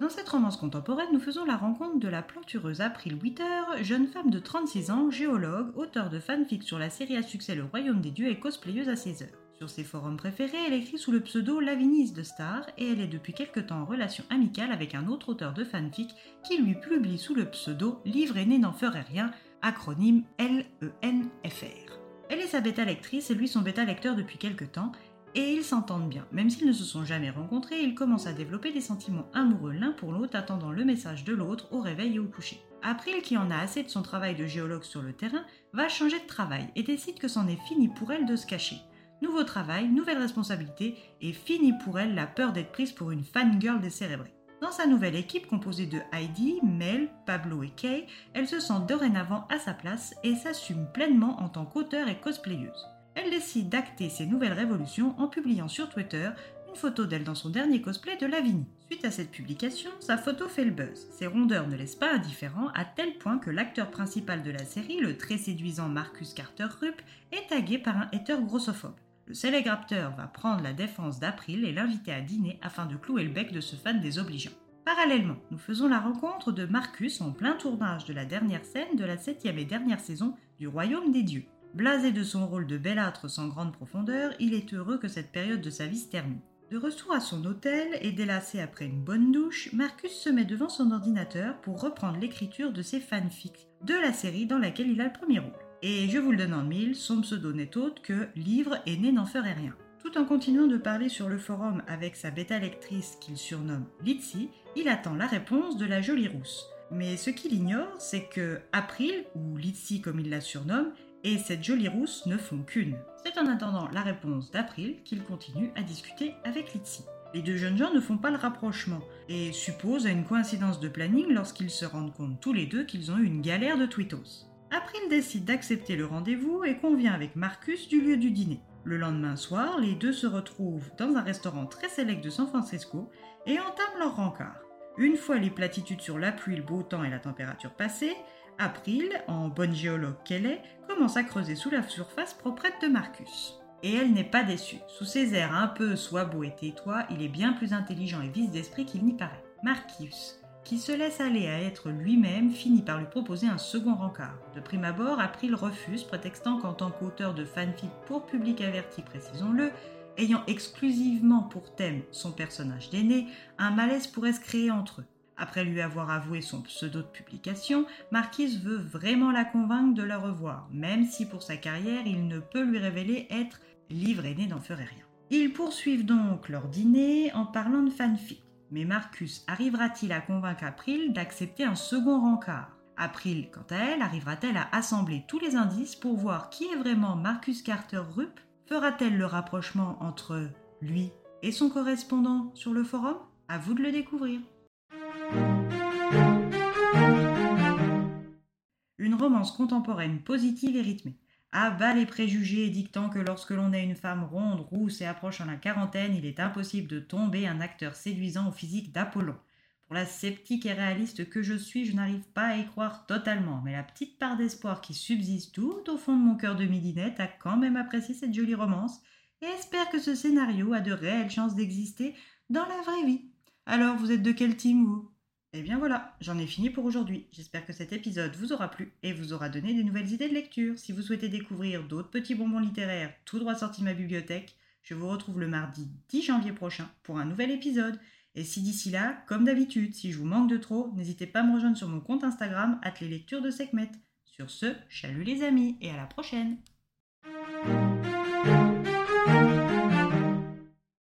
Dans cette romance contemporaine, nous faisons la rencontre de la plantureuse April Witter, jeune femme de 36 ans, géologue, auteur de fanfic sur la série à succès Le Royaume des Dieux et cosplayeuse à 16 heures. Sur ses forums préférés, elle écrit sous le pseudo Lavinis de Star et elle est depuis quelque temps en relation amicale avec un autre auteur de fanfic qui lui publie sous le pseudo Livre aîné n'en ferait rien, acronyme L-E-N-F-R. Elle est sa bêta lectrice et lui son bêta lecteur depuis quelque temps et ils s'entendent bien. Même s'ils ne se sont jamais rencontrés, ils commencent à développer des sentiments amoureux l'un pour l'autre, attendant le message de l'autre au réveil et au coucher. April, qui en a assez de son travail de géologue sur le terrain, va changer de travail et décide que c'en est fini pour elle de se cacher. Nouveau travail, nouvelle responsabilité, et fini pour elle la peur d'être prise pour une fangirl décérébrée. Dans sa nouvelle équipe composée de Heidi, Mel, Pablo et Kay, elle se sent dorénavant à sa place et s'assume pleinement en tant qu'auteur et cosplayeuse elle décide d'acter ses nouvelles révolutions en publiant sur Twitter une photo d'elle dans son dernier cosplay de Lavinie. Suite à cette publication, sa photo fait le buzz. Ses rondeurs ne laissent pas indifférent à tel point que l'acteur principal de la série, le très séduisant Marcus Carter Rupp, est tagué par un hater grossophobe. Le célèbre acteur va prendre la défense d'April et l'inviter à dîner afin de clouer le bec de ce fan désobligeant. Parallèlement, nous faisons la rencontre de Marcus en plein tournage de la dernière scène de la septième et dernière saison du Royaume des Dieux. Blasé de son rôle de bellâtre sans grande profondeur, il est heureux que cette période de sa vie se termine. De retour à son hôtel et délassé après une bonne douche, Marcus se met devant son ordinateur pour reprendre l'écriture de ses fanfics de la série dans laquelle il a le premier rôle. Et je vous le donne en mille, son pseudo n'est autre que Livre et né n'en ferait rien. Tout en continuant de parler sur le forum avec sa bêta lectrice qu'il surnomme Litsi, il attend la réponse de la jolie rousse. Mais ce qu'il ignore, c'est que April, ou Litsi comme il la surnomme, et cette jolie rousse ne font qu'une. C'est en attendant la réponse d'April qu'il continue à discuter avec Litsi. Les deux jeunes gens ne font pas le rapprochement et supposent à une coïncidence de planning lorsqu'ils se rendent compte tous les deux qu'ils ont eu une galère de tweetos. April décide d'accepter le rendez-vous et convient avec Marcus du lieu du dîner. Le lendemain soir, les deux se retrouvent dans un restaurant très sélect de San Francisco et entament leur rencard. Une fois les platitudes sur la pluie, le beau temps et la température passées, April, en bonne géologue qu'elle est, commence à creuser sous la surface proprette de Marcus. Et elle n'est pas déçue. Sous ses airs un peu soit beau et tais-toi, il est bien plus intelligent et vif d'esprit qu'il n'y paraît. Marcus, qui se laisse aller à être lui-même, finit par lui proposer un second rencard. De prime abord, April refuse, prétextant qu'en tant qu'auteur de fanfic pour public averti, précisons-le, ayant exclusivement pour thème son personnage d'aîné, un malaise pourrait se créer entre eux. Après lui avoir avoué son pseudo de publication, Marquise veut vraiment la convaincre de la revoir, même si pour sa carrière il ne peut lui révéler être livre aîné n'en ferait rien. Ils poursuivent donc leur dîner en parlant de fanfic. Mais Marcus arrivera-t-il à convaincre April d'accepter un second rencard? April, quant à elle, arrivera-t-elle à assembler tous les indices pour voir qui est vraiment Marcus Carter Rupp? Fera-t-elle le rapprochement entre lui et son correspondant sur le forum? À vous de le découvrir. Une romance contemporaine positive et rythmée. À bas les préjugés dictant que lorsque l'on est une femme ronde, rousse et approchant la quarantaine, il est impossible de tomber un acteur séduisant au physique d'Apollon. Pour la sceptique et réaliste que je suis, je n'arrive pas à y croire totalement, mais la petite part d'espoir qui subsiste tout au fond de mon cœur de midinette a quand même apprécié cette jolie romance et espère que ce scénario a de réelles chances d'exister dans la vraie vie. Alors, vous êtes de quel team, vous? Et eh bien voilà, j'en ai fini pour aujourd'hui. J'espère que cet épisode vous aura plu et vous aura donné des nouvelles idées de lecture. Si vous souhaitez découvrir d'autres petits bonbons littéraires tout droit sortis de ma bibliothèque, je vous retrouve le mardi 10 janvier prochain pour un nouvel épisode. Et si d'ici là, comme d'habitude, si je vous manque de trop, n'hésitez pas à me rejoindre sur mon compte Instagram, les de Sekhmet. Sur ce, chalut les amis et à la prochaine!